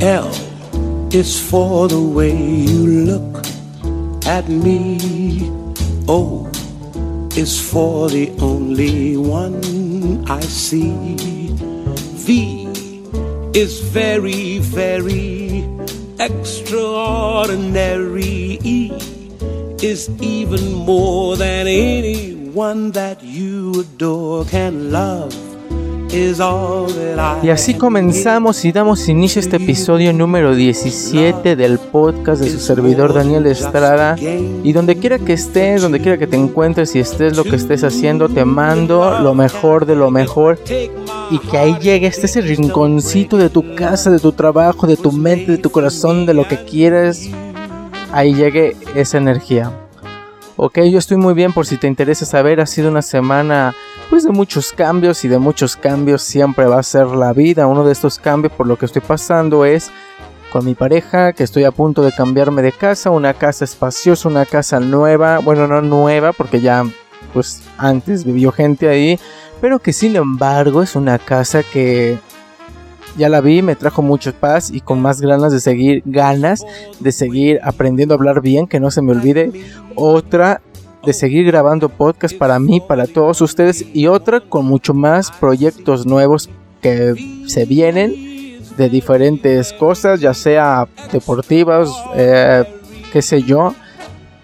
L is for the way you look at me. O is for the only one I see. V is very, very extraordinary. E is even more than anyone that you adore can love. Y así comenzamos y damos inicio a este episodio número 17 del podcast de su servidor Daniel Estrada. Y donde quiera que estés, donde quiera que te encuentres y estés lo que estés haciendo, te mando lo mejor de lo mejor. Y que ahí llegue este ese rinconcito de tu casa, de tu trabajo, de tu mente, de tu corazón, de lo que quieres. Ahí llegue esa energía. Ok, yo estoy muy bien por si te interesa saber. Ha sido una semana pues de muchos cambios y de muchos cambios siempre va a ser la vida. Uno de estos cambios por lo que estoy pasando es con mi pareja que estoy a punto de cambiarme de casa. Una casa espaciosa, una casa nueva. Bueno, no nueva porque ya pues antes vivió gente ahí. Pero que sin embargo es una casa que ya la vi, me trajo mucho paz y con más ganas de seguir, ganas de seguir aprendiendo a hablar bien, que no se me olvide. Otra de seguir grabando podcast para mí, para todos ustedes y otra con mucho más proyectos nuevos que se vienen de diferentes cosas, ya sea deportivas, eh, qué sé yo,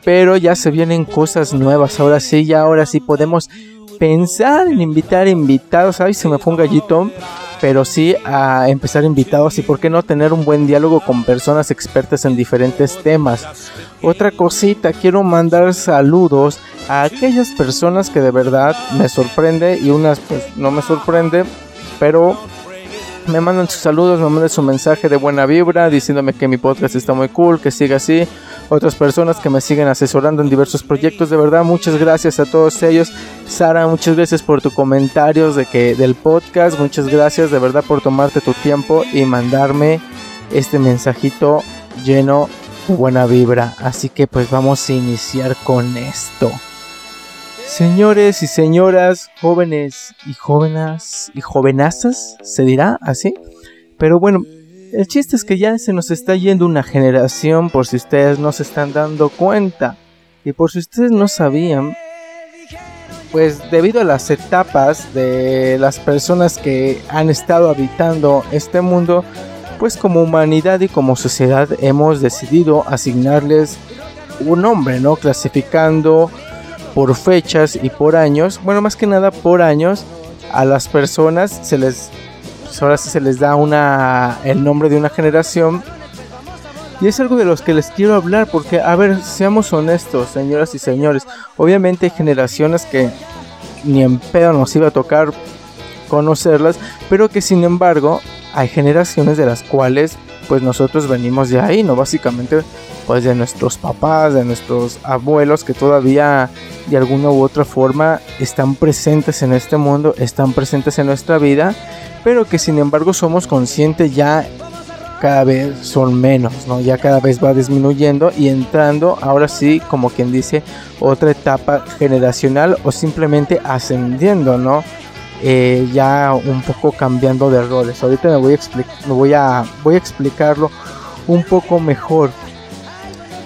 pero ya se vienen cosas nuevas. Ahora sí, ya ahora sí podemos pensar en invitar invitados. Ay, se me fue un gallito pero sí a empezar invitados y por qué no tener un buen diálogo con personas expertas en diferentes temas. Otra cosita, quiero mandar saludos a aquellas personas que de verdad me sorprende y unas pues no me sorprende, pero me mandan sus saludos, me mandan su mensaje de buena vibra diciéndome que mi podcast está muy cool, que siga así otras personas que me siguen asesorando en diversos proyectos. De verdad, muchas gracias a todos ellos. Sara, muchas gracias por tus comentarios de que, del podcast. Muchas gracias de verdad por tomarte tu tiempo y mandarme este mensajito lleno de buena vibra. Así que pues vamos a iniciar con esto. Señores y señoras, jóvenes y jóvenes y jovenazas, se dirá así. Pero bueno, el chiste es que ya se nos está yendo una generación por si ustedes no se están dando cuenta. Y por si ustedes no sabían, pues debido a las etapas de las personas que han estado habitando este mundo, pues como humanidad y como sociedad hemos decidido asignarles un nombre, ¿no? Clasificando por fechas y por años, bueno, más que nada por años, a las personas se les pues ahora sí se les da una, el nombre de una generación. Y es algo de los que les quiero hablar porque, a ver, seamos honestos, señoras y señores. Obviamente hay generaciones que ni en pedo nos iba a tocar conocerlas, pero que sin embargo hay generaciones de las cuales pues nosotros venimos de ahí, ¿no? Básicamente pues de nuestros papás, de nuestros abuelos que todavía de alguna u otra forma están presentes en este mundo, están presentes en nuestra vida pero que sin embargo somos conscientes ya cada vez son menos, ¿no? Ya cada vez va disminuyendo y entrando ahora sí, como quien dice, otra etapa generacional o simplemente ascendiendo, ¿no? Eh, ya un poco cambiando de roles. Ahorita me voy a, voy a, voy a explicarlo un poco mejor.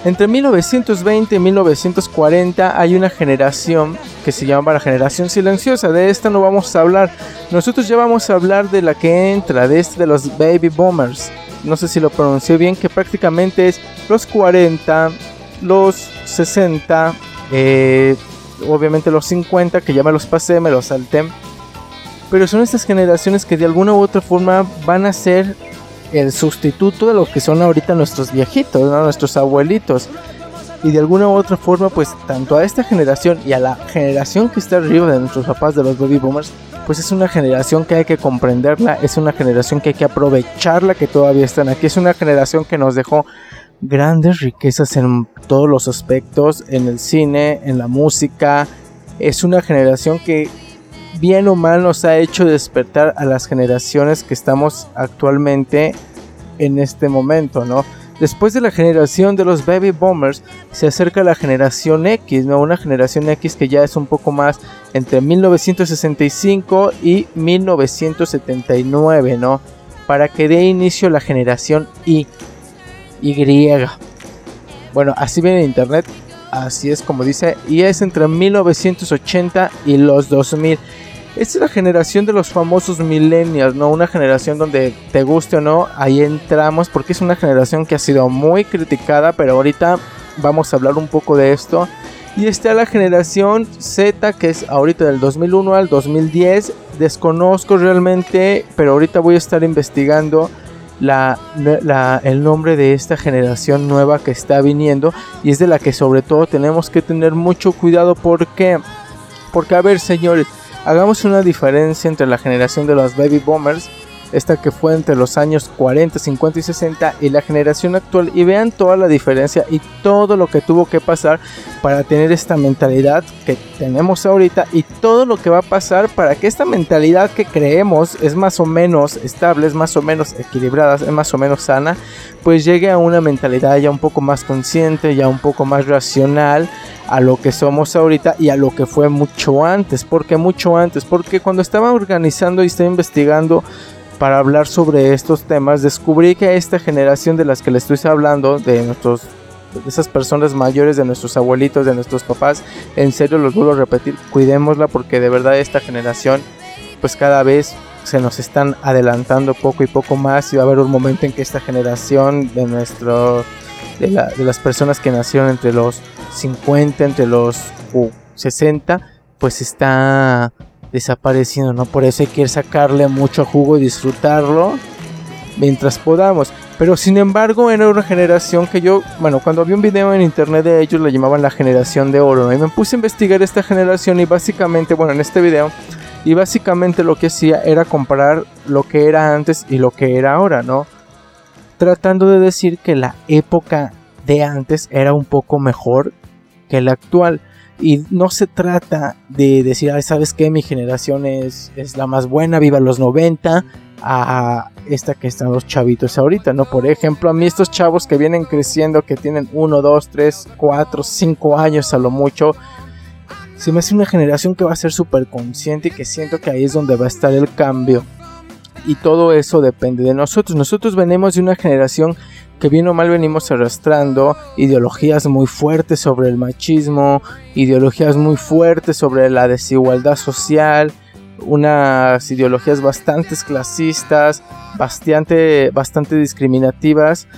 Entre 1920 y 1940 hay una generación que se llama la generación silenciosa. De esta no vamos a hablar. Nosotros ya vamos a hablar de la que entra, de este de los baby boomers. No sé si lo pronuncié bien, que prácticamente es los 40, los 60, eh, obviamente los 50, que ya me los pasé, me los salté. Pero son estas generaciones que de alguna u otra forma van a ser el sustituto de lo que son ahorita nuestros viejitos, nuestros abuelitos. Y de alguna u otra forma, pues tanto a esta generación y a la generación que está arriba de nuestros papás, de los baby boomers, pues es una generación que hay que comprenderla, es una generación que hay que aprovecharla, que todavía están aquí, es una generación que nos dejó grandes riquezas en todos los aspectos, en el cine, en la música, es una generación que bien o mal nos ha hecho despertar a las generaciones que estamos actualmente en este momento, ¿no? Después de la generación de los baby boomers, se acerca la generación X, ¿no? Una generación X que ya es un poco más entre 1965 y 1979, ¿no? para que dé inicio la generación Y. Y. Bueno, así viene en internet, así es como dice, y es entre 1980 y los 2000. Esta es la generación de los famosos millennials, ¿no? Una generación donde te guste o no, ahí entramos porque es una generación que ha sido muy criticada, pero ahorita vamos a hablar un poco de esto. Y está la generación Z, que es ahorita del 2001 al 2010. Desconozco realmente, pero ahorita voy a estar investigando la, el nombre de esta generación nueva que está viniendo. Y es de la que sobre todo tenemos que tener mucho cuidado. ¿Por qué? Porque, a ver, señores, hagamos una diferencia entre la generación de los baby boomers esta que fue entre los años 40, 50 y 60 y la generación actual. Y vean toda la diferencia y todo lo que tuvo que pasar para tener esta mentalidad que tenemos ahorita y todo lo que va a pasar para que esta mentalidad que creemos es más o menos estable, es más o menos equilibrada, es más o menos sana, pues llegue a una mentalidad ya un poco más consciente, ya un poco más racional a lo que somos ahorita y a lo que fue mucho antes, porque mucho antes, porque cuando estaba organizando y estaba investigando para hablar sobre estos temas, descubrí que esta generación de las que les estoy hablando, de nuestros esas personas mayores, de nuestros abuelitos, de nuestros papás, en serio los vuelvo a repetir, cuidémosla porque de verdad esta generación pues cada vez se nos están adelantando poco y poco más y va a haber un momento en que esta generación de nuestro de, de las personas que nacieron entre los 50, entre los 60, pues está desapareciendo, ¿no? Por eso hay que sacarle mucho jugo y disfrutarlo mientras podamos. Pero sin embargo, era una generación que yo, bueno, cuando vi un video en internet de ellos, lo llamaban la generación de oro, ¿no? Y me puse a investigar esta generación y básicamente, bueno, en este video, y básicamente lo que hacía era comparar lo que era antes y lo que era ahora, ¿no? Tratando de decir que la época de antes era un poco mejor que la actual. Y no se trata de decir, ¿sabes qué? Mi generación es, es la más buena, viva los 90, a esta que están los chavitos ahorita, ¿no? Por ejemplo, a mí estos chavos que vienen creciendo, que tienen 1, 2, 3, 4, 5 años a lo mucho, se me hace una generación que va a ser súper consciente y que siento que ahí es donde va a estar el cambio. Y todo eso depende de nosotros. Nosotros venimos de una generación que bien o mal venimos arrastrando ideologías muy fuertes sobre el machismo, ideologías muy fuertes sobre la desigualdad social, unas ideologías bastante clasistas, bastante, bastante discriminativas.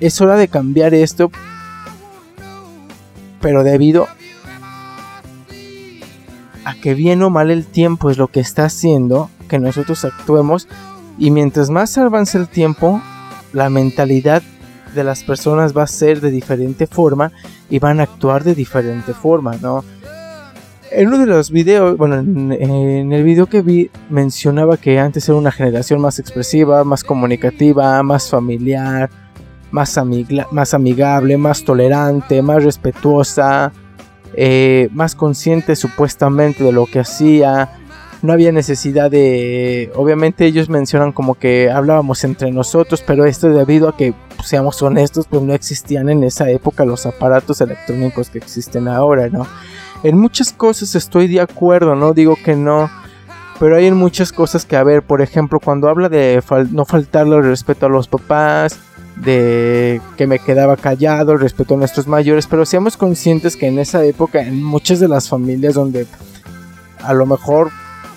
Es hora de cambiar esto, pero debido a que bien o mal el tiempo es lo que está haciendo que nosotros actuemos y mientras más avance el tiempo, la mentalidad de las personas va a ser de diferente forma y van a actuar de diferente forma, ¿no? En uno de los videos, bueno, en, el video que vi mencionaba que antes era una generación más expresiva, más comunicativa, más familiar, más, más amigable, más tolerante, más respetuosa, eh, más consciente supuestamente de lo que hacía, no había necesidad de, obviamente ellos mencionan como que hablábamos entre nosotros, pero esto debido a que, pues, seamos honestos, pues no existían en esa época los aparatos electrónicos que existen ahora, ¿no? En muchas cosas estoy de acuerdo, no digo que no, pero hay en muchas cosas que, a ver, por ejemplo, cuando habla de no faltarle el respeto a los papás, de que me quedaba callado, respeto a nuestros mayores, pero seamos conscientes que en esa época, en muchas de las familias donde a lo mejor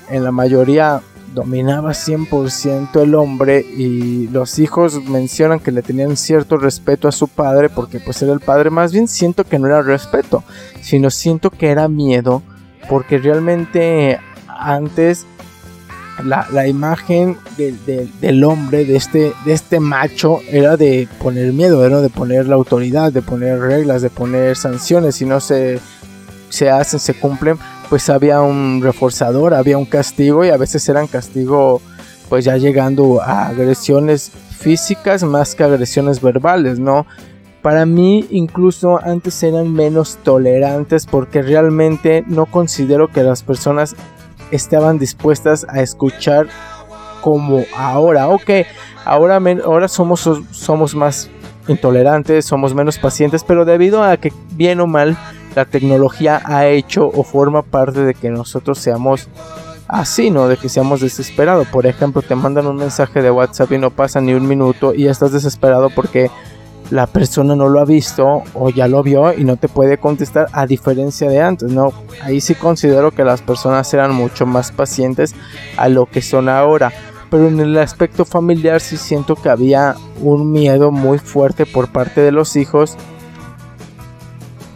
en la mayoría dominaba 100% el hombre y los hijos mencionan que le tenían cierto respeto a su padre porque pues era el padre, más bien siento que no era respeto, sino siento que era miedo porque realmente antes la, imagen del hombre, de este, de este macho, era de poner miedo, era de poner la autoridad, de poner reglas, de poner sanciones, si no se, se hacen, se cumplen, pues había un reforzador, había un castigo y a veces eran castigo pues ya llegando a agresiones físicas más que agresiones verbales, ¿no? Para mí incluso antes eran menos tolerantes porque realmente no considero que las personas estaban dispuestas a escuchar como ahora. Ok, ahora, ahora somos, somos más intolerantes, somos menos pacientes, pero debido a que bien o mal la tecnología ha hecho o forma parte de que nosotros seamos así, ¿no? De que seamos desesperados. Por ejemplo, te mandan un mensaje de WhatsApp y no pasa ni un minuto y ya estás desesperado porque la persona no lo ha visto o ya lo vio y no te puede contestar a diferencia de antes, ¿no? Ahí sí considero que las personas eran mucho más pacientes a lo que son ahora. Pero en el aspecto familiar sí siento que había un miedo muy fuerte por parte de los hijos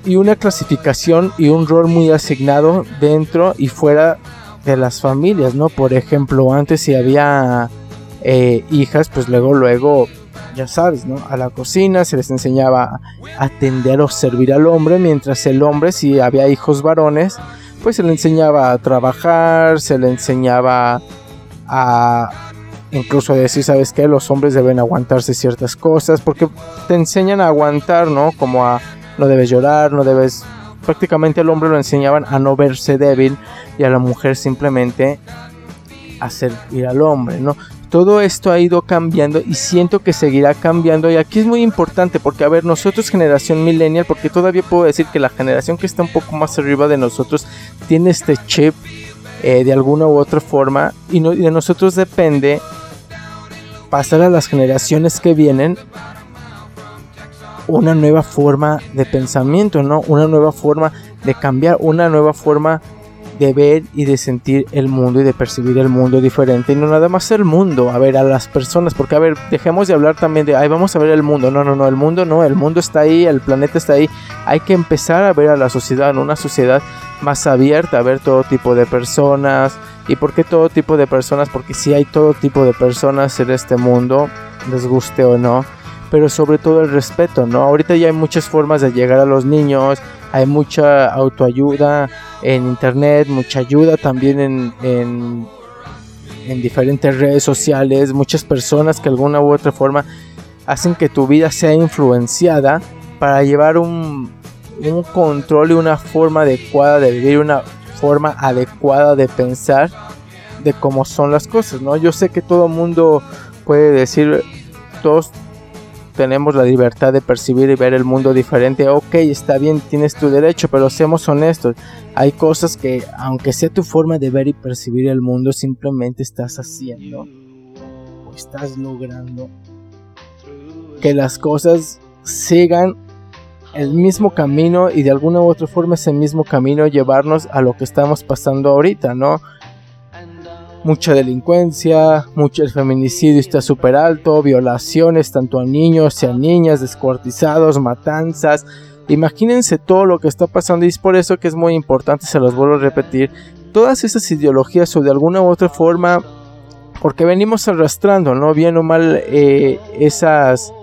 y una clasificación y un rol muy asignado dentro y fuera de las familias, ¿no? Por ejemplo, antes si había eh, hijas, pues luego, luego ya sabes, ¿no? A la cocina se les enseñaba a atender o servir al hombre, mientras el hombre, si había hijos varones, pues se le enseñaba a trabajar, se le enseñaba a incluso a decir, ¿sabes qué? Los hombres deben aguantarse ciertas cosas, porque te enseñan a aguantar, ¿no? Como a no debes llorar, no debes... Prácticamente al hombre lo enseñaban a no verse débil y a la mujer simplemente a servir al hombre, ¿no? Todo esto ha ido cambiando y siento que seguirá cambiando y aquí es muy importante porque a ver nosotros generación millennial porque todavía puedo decir que la generación que está un poco más arriba de nosotros tiene este chip eh, de alguna u otra forma y, y de nosotros depende pasar a las generaciones que vienen una nueva forma de pensamiento, ¿no? Una nueva forma de cambiar, una nueva forma de ver y de sentir el mundo y de percibir el mundo diferente. Y no nada más el mundo, a ver, a las personas, porque a ver, dejemos de hablar también de, ay, vamos a ver el mundo, no, no, no, el mundo no, el mundo está ahí, el planeta está ahí, hay que empezar a ver a la sociedad, una sociedad más abierta, a ver todo tipo de personas, ¿y por qué todo tipo de personas? Porque si hay todo tipo de personas en este mundo, les guste o no, pero sobre todo el respeto, ¿no? Ahorita ya hay muchas formas de llegar a los niños, hay mucha autoayuda en internet, mucha ayuda también en, en, diferentes redes sociales, muchas personas que alguna u otra forma hacen que tu vida sea influenciada para llevar un, un control y una forma adecuada de vivir, una forma adecuada de pensar de cómo son las cosas, ¿no? Yo sé que todo mundo puede decir, todos tenemos la libertad de percibir y ver el mundo diferente. Ok, está bien, tienes tu derecho, pero seamos honestos. Hay cosas que, aunque sea tu forma de ver y percibir el mundo, simplemente estás haciendo o estás logrando que las cosas sigan el mismo camino y de alguna u otra forma ese mismo camino llevarnos a lo que estamos pasando ahorita, ¿no? Mucha delincuencia, mucho el feminicidio está súper alto, violaciones tanto a niños y a niñas, descuartizados, matanzas. Imagínense todo lo que está pasando y es por eso que es muy importante, se los vuelvo a repetir, todas esas ideologías o de alguna u otra forma, porque venimos arrastrando, ¿no? Bien o mal eh, esas,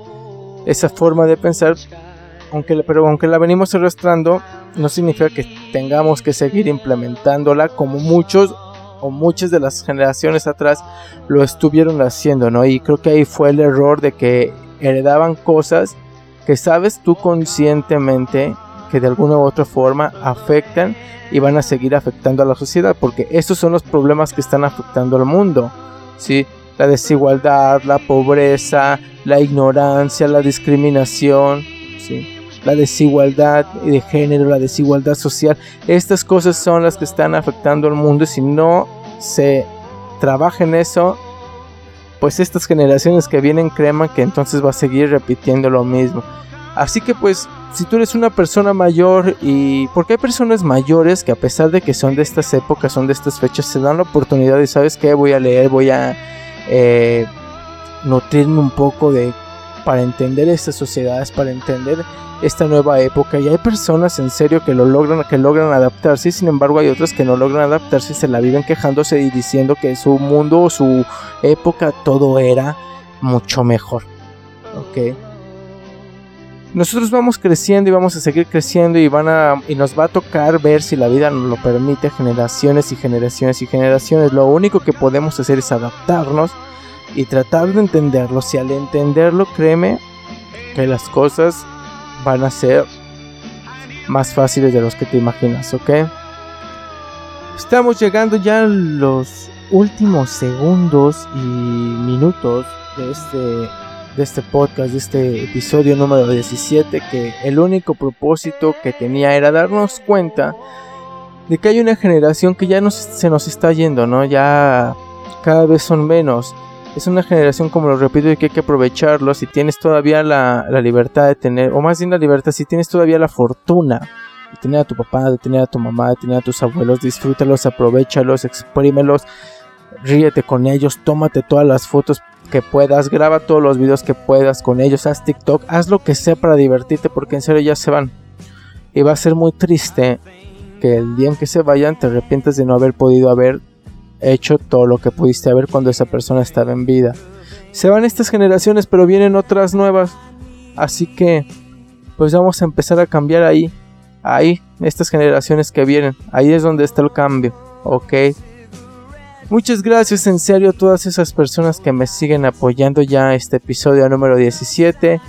esa forma de pensar, aunque, pero aunque la venimos arrastrando, no significa que tengamos que seguir implementándola como muchos o muchas de las generaciones atrás lo estuvieron haciendo, ¿no? Y creo que ahí fue el error de que heredaban cosas que sabes tú conscientemente que de alguna u otra forma afectan y van a seguir afectando a la sociedad, porque estos son los problemas que están afectando al mundo, ¿sí? La desigualdad, la pobreza, la ignorancia, la discriminación, ¿sí? La desigualdad de género, la desigualdad social. Estas cosas son las que están afectando al mundo y si no se trabaja en eso, pues estas generaciones que vienen creman que entonces va a seguir repitiendo lo mismo. Así que pues si tú eres una persona mayor y porque hay personas mayores que a pesar de que son de estas épocas, son de estas fechas, se dan la oportunidad y sabes que voy a leer, voy a eh, nutrirme un poco de para entender estas sociedades, para entender esta nueva época y hay personas en serio que lo logran, que logran adaptarse y sin embargo hay otras que no logran adaptarse y se la viven quejándose y diciendo que su mundo o su época todo era mucho mejor. Nosotros vamos creciendo y vamos a seguir creciendo y van a y nos va a tocar ver si la vida nos lo permite generaciones y generaciones y generaciones. Lo único que podemos hacer es adaptarnos y tratar de entenderlo. Si al entenderlo, créeme que las cosas van a ser más fáciles de los que te imaginas, ¿ok? Estamos llegando ya a los últimos segundos y minutos de este, de este podcast, de este episodio número 17, que el único propósito que tenía era darnos cuenta de que hay una generación que ya se nos está yendo, ¿no? Ya cada vez son menos. Es una generación, como lo repito, y que hay que aprovecharlo. Si tienes todavía la, la libertad de tener, o más bien la libertad, si tienes todavía la fortuna de tener a tu papá, de tener a tu mamá, de tener a tus abuelos, disfrútalos, aprovechalos, exprímelos, ríete con ellos, tómate todas las fotos que puedas, graba todos los videos que puedas con ellos, haz TikTok, haz lo que sea para divertirte porque en serio ya se van. Y va a ser muy triste que el día en que se vayan te arrepientas de no haber podido haber hecho todo lo que pudiste haber cuando esa persona estaba en vida. Se van estas generaciones, pero vienen otras nuevas. Así que, pues vamos a empezar a cambiar ahí. Ahí, estas generaciones que vienen. Ahí es donde está el cambio. Ok. Muchas gracias en serio a todas esas personas que me siguen apoyando ya este episodio número 17.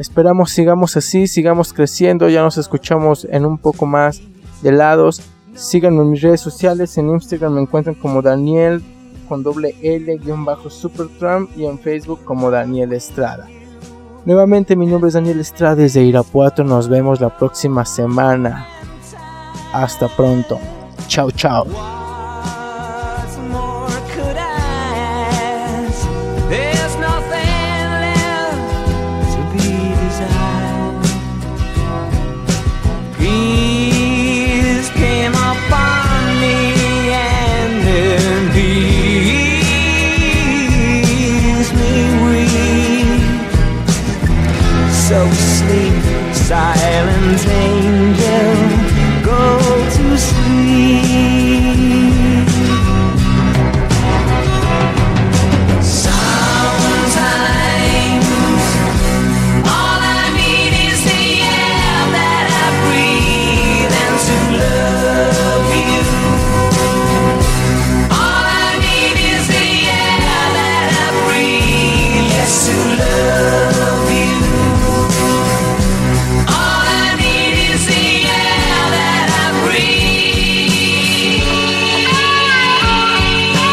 Esperamos sigamos así, sigamos creciendo, ya nos escuchamos en un poco más de lados. Síganme en mis redes sociales, en Instagram me encuentran como Daniel con doble L guion bajo Supertramp y en Facebook como Daniel Estrada. Nuevamente mi nombre es Daniel Estrada desde Irapuato, nos vemos la próxima semana. Hasta pronto. Chao, chao.